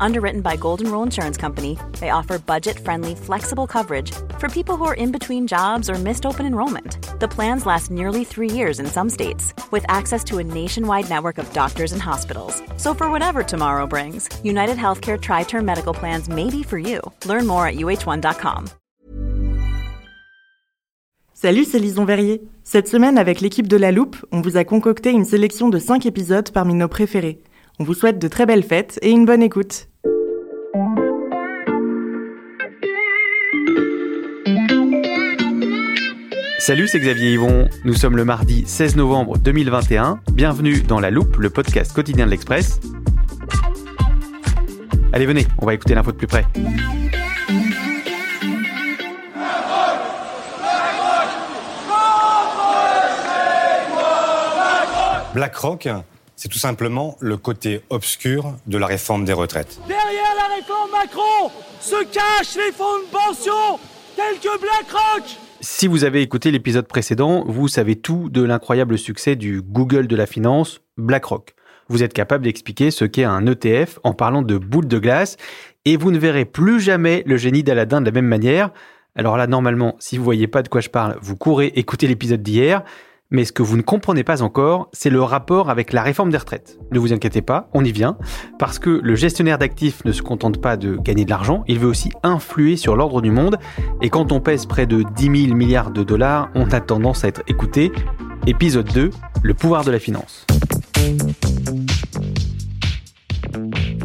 Underwritten by Golden Rule Insurance Company, they offer budget friendly, flexible coverage for people who are in between jobs or missed open enrollment. The plans last nearly three years in some states, with access to a nationwide network of doctors and hospitals. So, for whatever tomorrow brings, United Healthcare Tri Term Medical Plans may be for you. Learn more at uh1.com. Salut, c'est Lison Verrier. Cette semaine, avec l'équipe de La Loupe, on vous a concocté une sélection de 5 épisodes parmi nos préférés. On vous souhaite de très belles fêtes et une bonne écoute. Salut, c'est Xavier Yvon. Nous sommes le mardi 16 novembre 2021. Bienvenue dans La Loupe, le podcast quotidien de l'Express. Allez, venez, on va écouter l'info de plus près. BlackRock, c'est tout simplement le côté obscur de la réforme des retraites. Derrière la réforme Macron se cachent les fonds de pension tels que BlackRock Si vous avez écouté l'épisode précédent, vous savez tout de l'incroyable succès du Google de la finance, BlackRock. Vous êtes capable d'expliquer ce qu'est un ETF en parlant de boule de glace et vous ne verrez plus jamais le génie d'Aladin de la même manière. Alors là, normalement, si vous voyez pas de quoi je parle, vous courez écouter l'épisode d'hier. Mais ce que vous ne comprenez pas encore, c'est le rapport avec la réforme des retraites. Ne vous inquiétez pas, on y vient, parce que le gestionnaire d'actifs ne se contente pas de gagner de l'argent, il veut aussi influer sur l'ordre du monde, et quand on pèse près de 10 000 milliards de dollars, on a tendance à être écouté. Épisode 2, le pouvoir de la finance.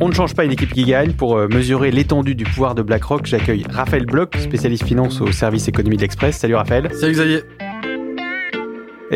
On ne change pas une équipe qui gagne. Pour euh, mesurer l'étendue du pouvoir de BlackRock, j'accueille Raphaël Bloch, spécialiste finance au service économie de l'Express. Salut Raphaël. Salut Xavier.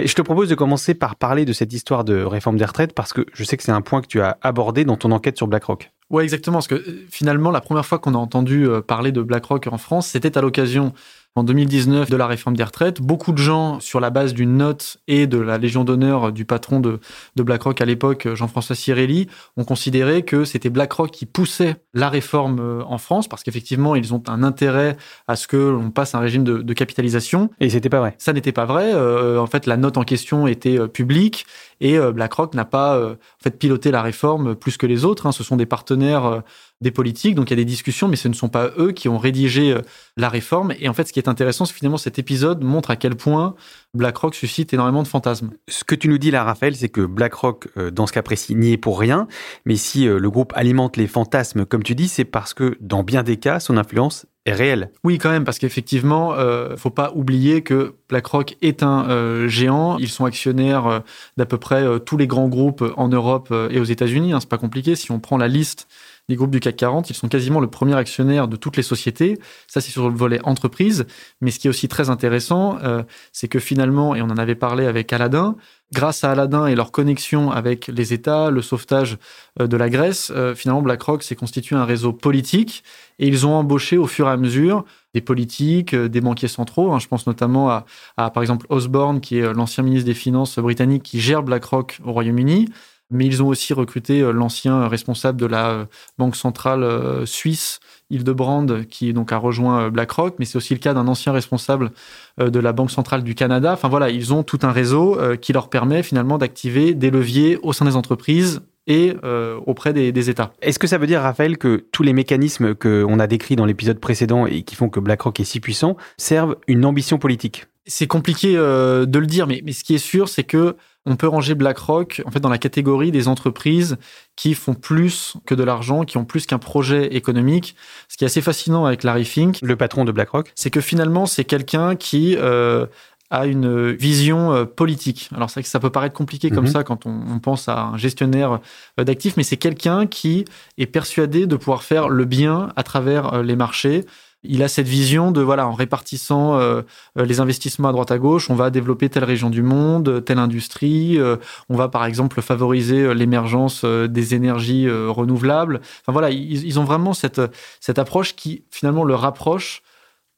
Je te propose de commencer par parler de cette histoire de réforme des retraites parce que je sais que c'est un point que tu as abordé dans ton enquête sur BlackRock. Ouais, exactement. Parce que euh, finalement, la première fois qu'on a entendu euh, parler de BlackRock en France, c'était à l'occasion en 2019 de la réforme des retraites. Beaucoup de gens, sur la base d'une note et de la Légion d'honneur du patron de, de BlackRock à l'époque, Jean-François Cirelli, ont considéré que c'était BlackRock qui poussait la réforme euh, en France, parce qu'effectivement, ils ont un intérêt à ce que l'on passe un régime de, de capitalisation. Et c'était pas vrai. Ça n'était pas vrai. Euh, en fait, la note en question était euh, publique et euh, BlackRock n'a pas euh, en fait piloté la réforme plus que les autres. Hein. Ce sont des partenaires euh, des politiques, donc il y a des discussions, mais ce ne sont pas eux qui ont rédigé la réforme. Et en fait, ce qui est intéressant, c'est finalement cet épisode montre à quel point BlackRock suscite énormément de fantasmes. Ce que tu nous dis là, Raphaël, c'est que BlackRock, dans ce cas précis, n'y est pour rien. Mais si le groupe alimente les fantasmes, comme tu dis, c'est parce que dans bien des cas, son influence est réelle. Oui, quand même, parce qu'effectivement, euh, faut pas oublier que BlackRock est un euh, géant. Ils sont actionnaires euh, d'à peu près euh, tous les grands groupes en Europe euh, et aux États-Unis. Hein, c'est pas compliqué. Si on prend la liste des groupes du CAC 40, ils sont quasiment le premier actionnaire de toutes les sociétés. Ça, c'est sur le volet entreprise. Mais ce qui est aussi très intéressant, euh, c'est que finalement, et on en avait parlé avec Aladdin, grâce à Aladdin et leur connexion avec les États, le sauvetage euh, de la Grèce, euh, finalement, BlackRock s'est constitué un réseau politique et ils ont embauché au fur et à mesure des politiques, euh, des banquiers centraux. Hein. Je pense notamment à, à, par exemple, Osborne, qui est l'ancien ministre des Finances britannique qui gère BlackRock au Royaume-Uni mais ils ont aussi recruté l'ancien responsable de la banque centrale suisse, Hildebrand, qui donc a rejoint BlackRock, mais c'est aussi le cas d'un ancien responsable de la Banque centrale du Canada. Enfin voilà, ils ont tout un réseau qui leur permet finalement d'activer des leviers au sein des entreprises et euh, auprès des, des États. Est-ce que ça veut dire, Raphaël, que tous les mécanismes qu'on a décrits dans l'épisode précédent et qui font que BlackRock est si puissant servent une ambition politique? C'est compliqué euh, de le dire, mais, mais ce qui est sûr, c'est que on peut ranger BlackRock en fait dans la catégorie des entreprises qui font plus que de l'argent, qui ont plus qu'un projet économique. Ce qui est assez fascinant avec Larry Fink, le patron de BlackRock, c'est que finalement c'est quelqu'un qui euh, a une vision euh, politique. Alors c'est vrai que ça peut paraître compliqué comme Mhm. ça quand on, on pense à un gestionnaire euh, d'actifs, mais c'est quelqu'un qui est persuadé de pouvoir faire le bien à travers les marchés. Il a cette vision de voilà en répartissant euh, euh, les investissements à droite à gauche, on va développer telle région du monde, telle industrie, euh, on va par exemple favoriser euh, l'émergence euh, des énergies euh, renouvelables. Enfin voilà, ils, ont vraiment cette cette approche qui finalement le rapproche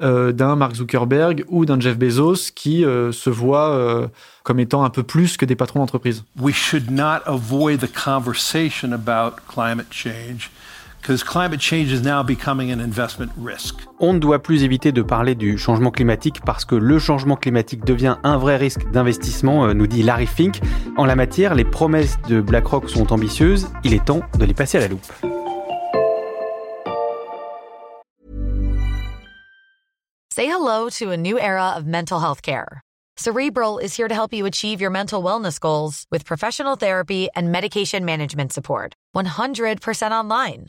euh, d'un Mark Zuckerberg ou d'un Jeff Bezos qui euh, se voit euh, comme étant un peu plus que des patrons d'entreprise. We should not avoid the conversation about climate change. On ne doit plus éviter de parler du changement climatique parce que le changement climatique devient un vrai risque d'investissement, euh, nous dit Larry Fink. En la matière, les promesses de BlackRock sont ambitieuses, il est temps de les passer à la loupe. Say hello to a new era of mental health care. Cerebral is here to help you achieve your mental wellness goals with professional therapy and medication management support. 100% online.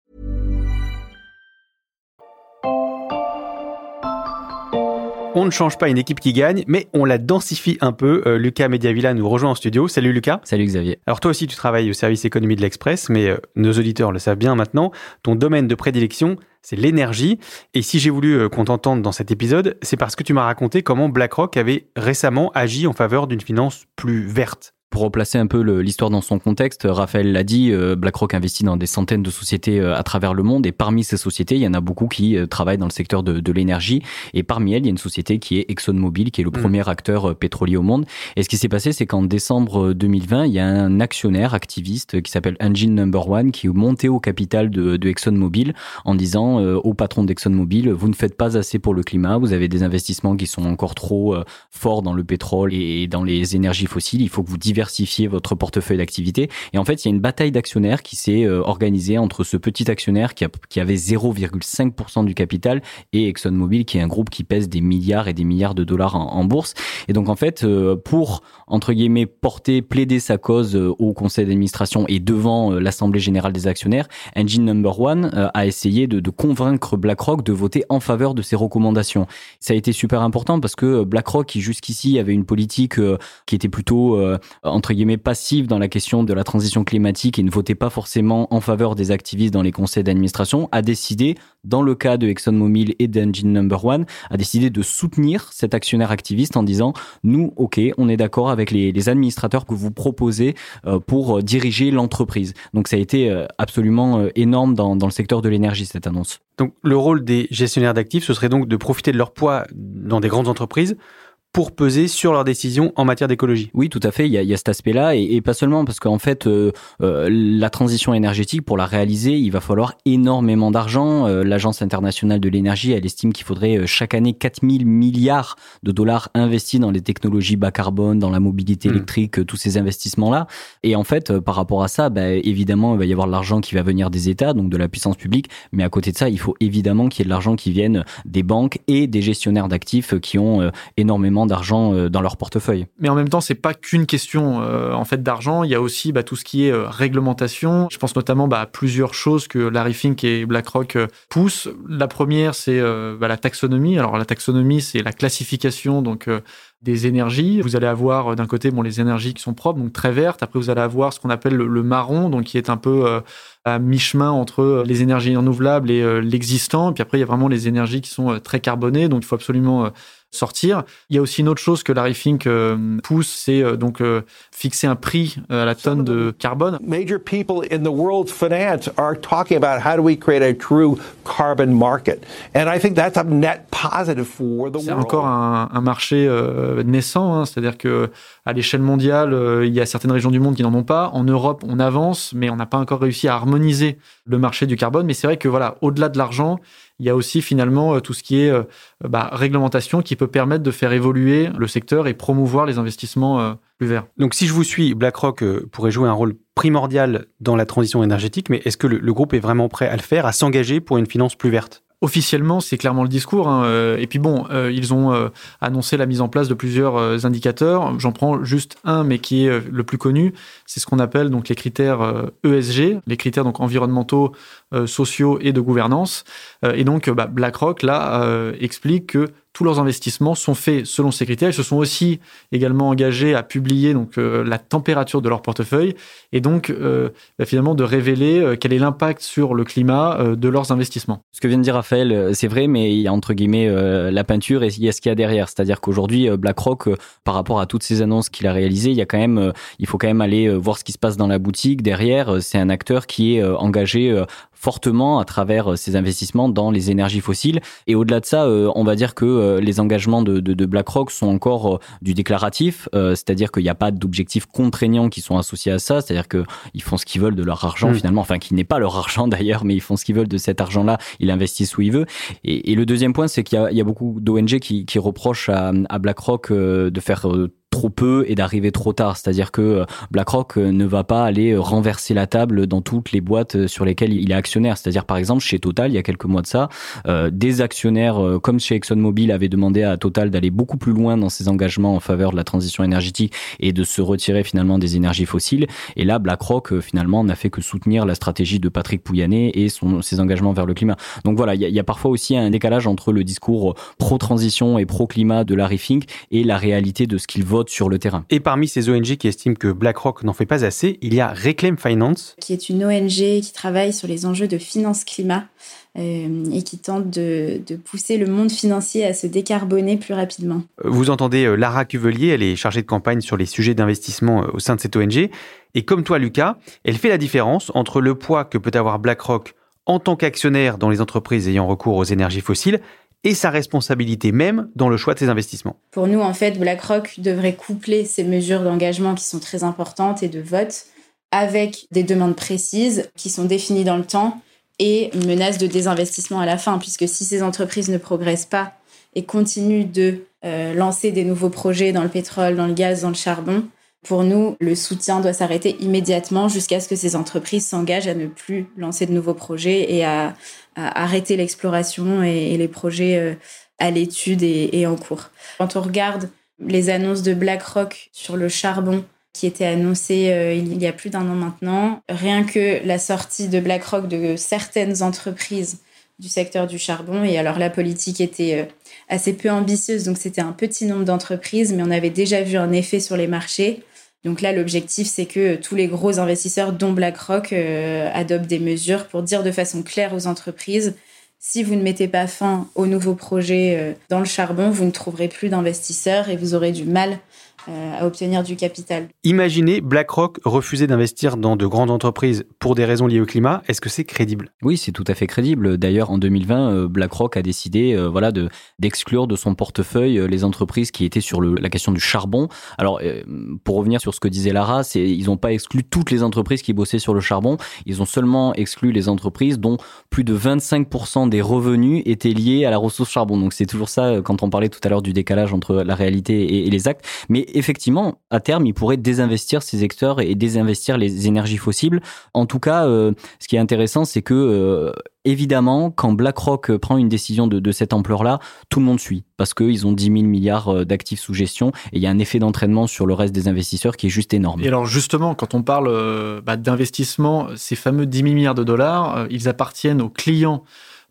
On ne change pas une équipe qui gagne, mais on la densifie un peu. Euh, Lucas Mediavilla nous rejoint en studio. Salut Lucas. Salut Xavier. Alors toi aussi tu travailles au service économie de l'Express, mais euh, nos auditeurs le savent bien maintenant. Ton domaine de prédilection, c'est l'énergie. Et si j'ai voulu euh, qu'on t'entende dans cet épisode, c'est parce que tu m'as raconté comment BlackRock avait récemment agi en faveur d'une finance plus verte. Pour replacer un peu l'histoire dans son contexte, Raphaël l'a dit, euh, BlackRock investit dans des centaines de sociétés euh, à travers le monde et parmi ces sociétés, il y en a beaucoup qui euh, travaillent dans le secteur de, de l'énergie et parmi elles, il y a une société qui est ExxonMobil, qui est le mm. premier acteur pétrolier au monde. Et ce qui s'est passé, c'est qu'en décembre 2020, il y a un actionnaire activiste qui s'appelle Engine Number One qui est monté au capital de, de ExxonMobil en disant au patron d'ExxonMobil, vous ne faites pas assez pour le climat, vous avez des investissements qui sont encore trop forts dans le pétrole et dans les énergies fossiles, il faut que vous diversifiez diversifier votre portefeuille d'activité. Et en fait, il y a une bataille d'actionnaires qui s'est euh, organisée entre ce petit actionnaire qui, a, qui avait 0,5% du capital et ExxonMobil, qui est un groupe qui pèse des milliards et des milliards de dollars en, bourse. Et donc, en fait, euh, pour, entre guillemets, porter, plaider sa cause euh, au conseil d'administration et devant l'Assemblée générale des actionnaires, Engine Number One a essayé de, de convaincre BlackRock de voter en faveur de ses recommandations. Ça a été super important parce que BlackRock, qui jusqu'ici avait une politique qui était plutôt entre guillemets passive dans la question de la transition climatique et ne votait pas forcément en faveur des activistes dans les conseils d'administration, a décidé, dans le cas de ExxonMobil et d'Engine Number One, a décidé de soutenir cet actionnaire activiste en disant nous, ok, on est d'accord avec les, les, administrateurs que vous proposez euh, pour euh, diriger l'entreprise. Donc ça a été euh, absolument énorme dans, dans le secteur de l'énergie cette annonce. Donc le rôle des gestionnaires d'actifs, ce serait donc de profiter de leur poids dans des grandes entreprises pour peser sur leurs décisions en matière d'écologie. Oui, tout à fait. Il y a, il y a cet aspect-là et, et, pas seulement parce qu'en fait, euh, euh, la transition énergétique pour la réaliser, il va falloir énormément d'argent. Euh, L'agence internationale de l'énergie, elle estime qu'il faudrait euh, chaque année 4000 milliards de dollars investis dans les technologies bas carbone, dans la mobilité mmh. électrique, euh, tous ces investissements-là. Et en fait, par rapport à ça, bah, évidemment, il va y avoir de l'argent qui va venir des États, donc de la puissance publique. Mais à côté de ça, il faut évidemment qu'il y ait de l'argent qui vienne des banques et des gestionnaires d'actifs qui ont énormément d'argent euh, dans leur portefeuille. Mais en même temps, c'est pas qu'une question euh, en fait d'argent. Il y a aussi bah, tout ce qui est euh, réglementation. Je pense notamment bah, à plusieurs choses que Larry Fink et BlackRock poussent. La première, c'est bah, la taxonomie. Alors la taxonomie, c'est la classification donc des énergies. Vous allez avoir d'un côté bon les énergies qui sont propres, donc très vertes. Après, vous allez avoir ce qu'on appelle le, marron, donc qui est un peu à mi-chemin entre les énergies renouvelables et l'existant. Puis après, il y a vraiment les énergies qui sont très carbonées, donc il faut absolument sortir. Il y a aussi une autre chose que Larry Fink euh, pousse, c'est euh, donc euh, fixer un prix à la tonne de carbone. Major people in the world's finance are talking about how do we create a true carbon market, and I think that's a net positive for the world. C'est encore un, un marché naissant, hein, c'est-à-dire que à l'échelle mondiale, il y a certaines régions du monde qui n'en ont pas. En Europe, on avance, mais on n'a pas encore réussi à harmoniser le marché du carbone. Mais c'est vrai que voilà, au-delà de l'argent, il y a aussi finalement euh, tout ce qui est euh, bah, réglementation qui peut permettre de faire évoluer le secteur et promouvoir les investissements euh, plus verts. Donc si je vous suis, BlackRock pourrait jouer un rôle primordial dans la transition énergétique, mais est-ce que le, groupe est vraiment prêt à le faire, à s'engager pour une finance plus verte? Officiellement, c'est clairement le discours. Hein, euh, et puis bon, euh, ils ont euh, annoncé la mise en place de plusieurs indicateurs. J'en prends juste un, mais qui est le plus connu. C'est ce qu'on appelle donc les critères ESG, e les critères donc environnementaux, sociaux et de gouvernance. et donc, bah, BlackRock là explique que tous leurs investissements sont faits selon ces critères. Ils se sont aussi également engagés à publier donc euh, la température de leur portefeuille et donc euh, bah, finalement de révéler euh, quel est l'impact sur le climat de leurs investissements. Ce que vient de dire Raphaël, c'est vrai, mais il y a entre guillemets la peinture et il y a ce qu'il y a derrière. C'est-à-dire qu'aujourd'hui, BlackRock, par rapport à toutes ces annonces qu'il a réalisées, il y a quand même, il faut quand même aller voir ce qui se passe dans la boutique. Derrière, c'est un acteur qui est engagé fortement à travers ses investissements dans les énergies fossiles. Et au-delà de ça, on va dire que euh, les engagements de, de, de, BlackRock sont encore euh, du déclaratif, euh, c'est-à-dire qu'il n'y a pas d'objectifs contraignants qui sont associés à ça, c'est-à-dire qu'ils font ce qu'ils veulent de leur argent mm. finalement, enfin qui n'est pas leur argent d'ailleurs, mais ils font ce qu'ils veulent de cet argent-là, ils investissent où ils veulent. Et, et le deuxième point, c'est qu'il y, y a, beaucoup d'ONG qui, qui reprochent à, à BlackRock de faire trop peu et d'arriver trop tard. C'est-à-dire que euh, BlackRock euh, ne va pas aller euh, renverser la table dans toutes les boîtes sur lesquelles il est actionnaire. C'est-à-dire par exemple chez Total, il y a quelques mois de ça, des actionnaires comme chez ExxonMobil avaient demandé à Total d'aller beaucoup plus loin dans ses engagements en faveur de la transition énergétique et de se retirer finalement des énergies fossiles. Et là, BlackRock finalement n'a fait que soutenir la stratégie de Patrick Pouyanné et son, ses engagements vers le climat. Donc voilà, il y, a, parfois aussi un décalage entre le discours pro-transition et pro-climat de Larry Fink et la réalité de ce qu'il vote sur le terrain. Et parmi ces ONG qui estiment que BlackRock n'en fait pas assez, il y a Reclaim Finance. Qui est une ONG qui travaille sur les enjeux de finance climat euh, et qui tente de, pousser le monde financier à se décarboner plus rapidement. Vous entendez euh, Lara Cuvelier, elle est chargée de campagne sur les sujets d'investissement euh, au sein de cette ONG. Et comme toi, Lucas, elle fait la différence entre le poids que peut avoir BlackRock en tant qu'actionnaire dans les entreprises ayant recours aux énergies fossiles et sa responsabilité même dans le choix de ses investissements. Pour nous, en fait, BlackRock devrait coupler ces mesures d'engagement qui sont très importantes et de vote avec des demandes précises qui sont définies dans le temps et une menace de désinvestissement à la fin, puisque si ces entreprises ne progressent pas et continuent de euh, lancer des nouveaux projets dans le pétrole, dans le gaz, dans le charbon, pour nous, le soutien doit s'arrêter immédiatement jusqu'à ce que ces entreprises s'engagent à ne plus lancer de nouveaux projets et à, arrêter l'exploration et, les projets euh, à l'étude et, en cours. Quand on regarde les annonces de BlackRock sur le charbon qui étaient annoncées euh, il y a plus d'un an maintenant, rien que la sortie de BlackRock de certaines entreprises du secteur du charbon. Et alors la politique était euh, assez peu ambitieuse, donc c'était un petit nombre d'entreprises, mais on avait déjà vu un effet sur les marchés. Donc là, l'objectif, c'est que tous les gros investisseurs, dont BlackRock, euh, adoptent des mesures pour dire de façon claire aux entreprises, si vous ne mettez pas fin aux nouveaux projets euh, dans le charbon, vous ne trouverez plus d'investisseurs et vous aurez du mal euh, à obtenir du capital. Imaginez BlackRock refuser d'investir dans de grandes entreprises pour des raisons liées au climat. Est-ce que c'est crédible? Oui, c'est tout à fait crédible. D'ailleurs, en 2020, euh, BlackRock a décidé euh, voilà, de, d'exclure de son portefeuille les entreprises qui étaient sur le, la question du charbon. Alors, pour revenir sur ce que disait Lara, c'est, ils n'ont pas exclu toutes les entreprises qui bossaient sur le charbon. Ils ont seulement exclu les entreprises dont plus de 25% des revenus étaient liés à la ressource charbon. Donc, c'est toujours ça quand on parlait tout à l'heure du décalage entre la réalité et, et les actes. Mais effectivement, à terme, il pourrait désinvestir ces secteurs et désinvestir les énergies fossiles. En tout cas, euh, ce qui est intéressant, c'est que euh, évidemment, quand BlackRock prend une décision de, cette ampleur-là, tout le monde suit parce qu'ils ont 10 000 milliards euh, d'actifs sous gestion et il y a un effet d'entraînement sur le reste des investisseurs qui est juste énorme. Et alors justement, quand on parle bah, d'investissement, ces fameux 10 000 milliards de dollars, ils appartiennent aux clients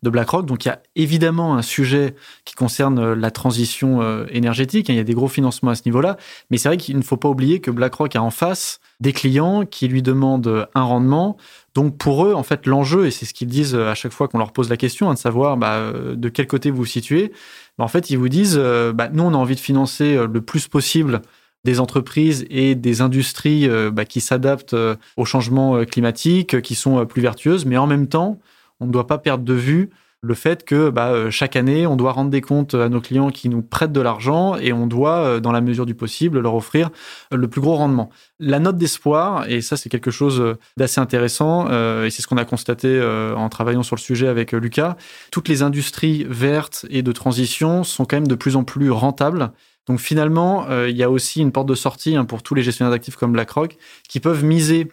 de BlackRock. Donc il y a évidemment un sujet qui concerne euh, la transition euh, énergétique. Hein. Il y a des gros financements à ce niveau-là. Mais c'est vrai qu'il ne faut pas oublier que BlackRock a en face des clients qui lui demandent un rendement. Donc pour eux, en fait, l'enjeu, et c'est ce qu'ils disent euh, à chaque fois qu'on leur pose la question, hein, de savoir bah, de quel côté vous vous situez, bah, en fait, ils vous disent, bah, nous, on a envie de financer le plus possible des entreprises et des industries bah, qui s'adaptent au changement climatique, qui sont plus vertueuses, mais en même temps, on ne doit pas perdre de vue le fait que bah, euh, chaque année, on doit rendre des comptes à nos clients qui nous prêtent de l'argent et on doit, euh, dans la mesure du possible, leur offrir le plus gros rendement. La note d'espoir, et ça c'est quelque chose d'assez intéressant, euh, et c'est ce qu'on a constaté en travaillant sur le sujet avec Lucas, toutes les industries vertes et de transition sont quand même de plus en plus rentables. Donc finalement, il y a aussi une porte de sortie hein, pour tous les gestionnaires d'actifs comme BlackRock qui peuvent miser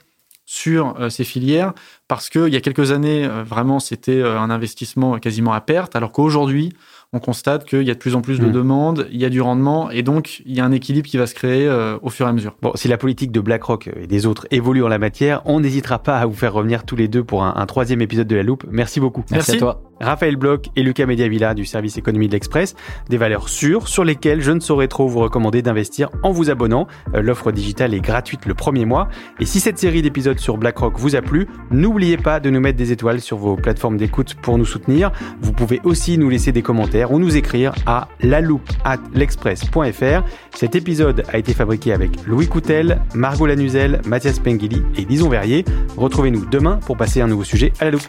sur ces filières parce qu'il y a quelques années, vraiment, c'était un investissement quasiment à perte, alors qu'aujourd'hui, on constate qu'il y a de plus en plus de hmm. demandes, il y a du rendement, et donc il y a un équilibre qui va se créer euh, au fur et à mesure. Bon, si la politique de BlackRock et des autres évolue en la matière, on n'hésitera pas à vous faire revenir tous les deux pour un, troisième épisode de La Loupe. Merci beaucoup. Merci, à toi. Raphaël Bloch et Lucas Mediavilla du service économie de l'Express, des valeurs sûres sur lesquelles je ne saurais trop vous recommander d'investir en vous abonnant. Euh, l'offre digitale est gratuite le premier mois. Et si cette série d'épisodes sur BlackRock vous a plu, n'oubliez pas de nous mettre des étoiles sur vos plateformes d'écoute pour nous soutenir. Vous pouvez aussi nous laisser des commentaires ou nous écrire à l'express.fr. Cet épisode a été fabriqué avec Louis Coutel, Margot Lanuzel, Mathias Pengili et Lison Verrier. Retrouvez-nous demain pour passer un nouveau sujet à la loupe.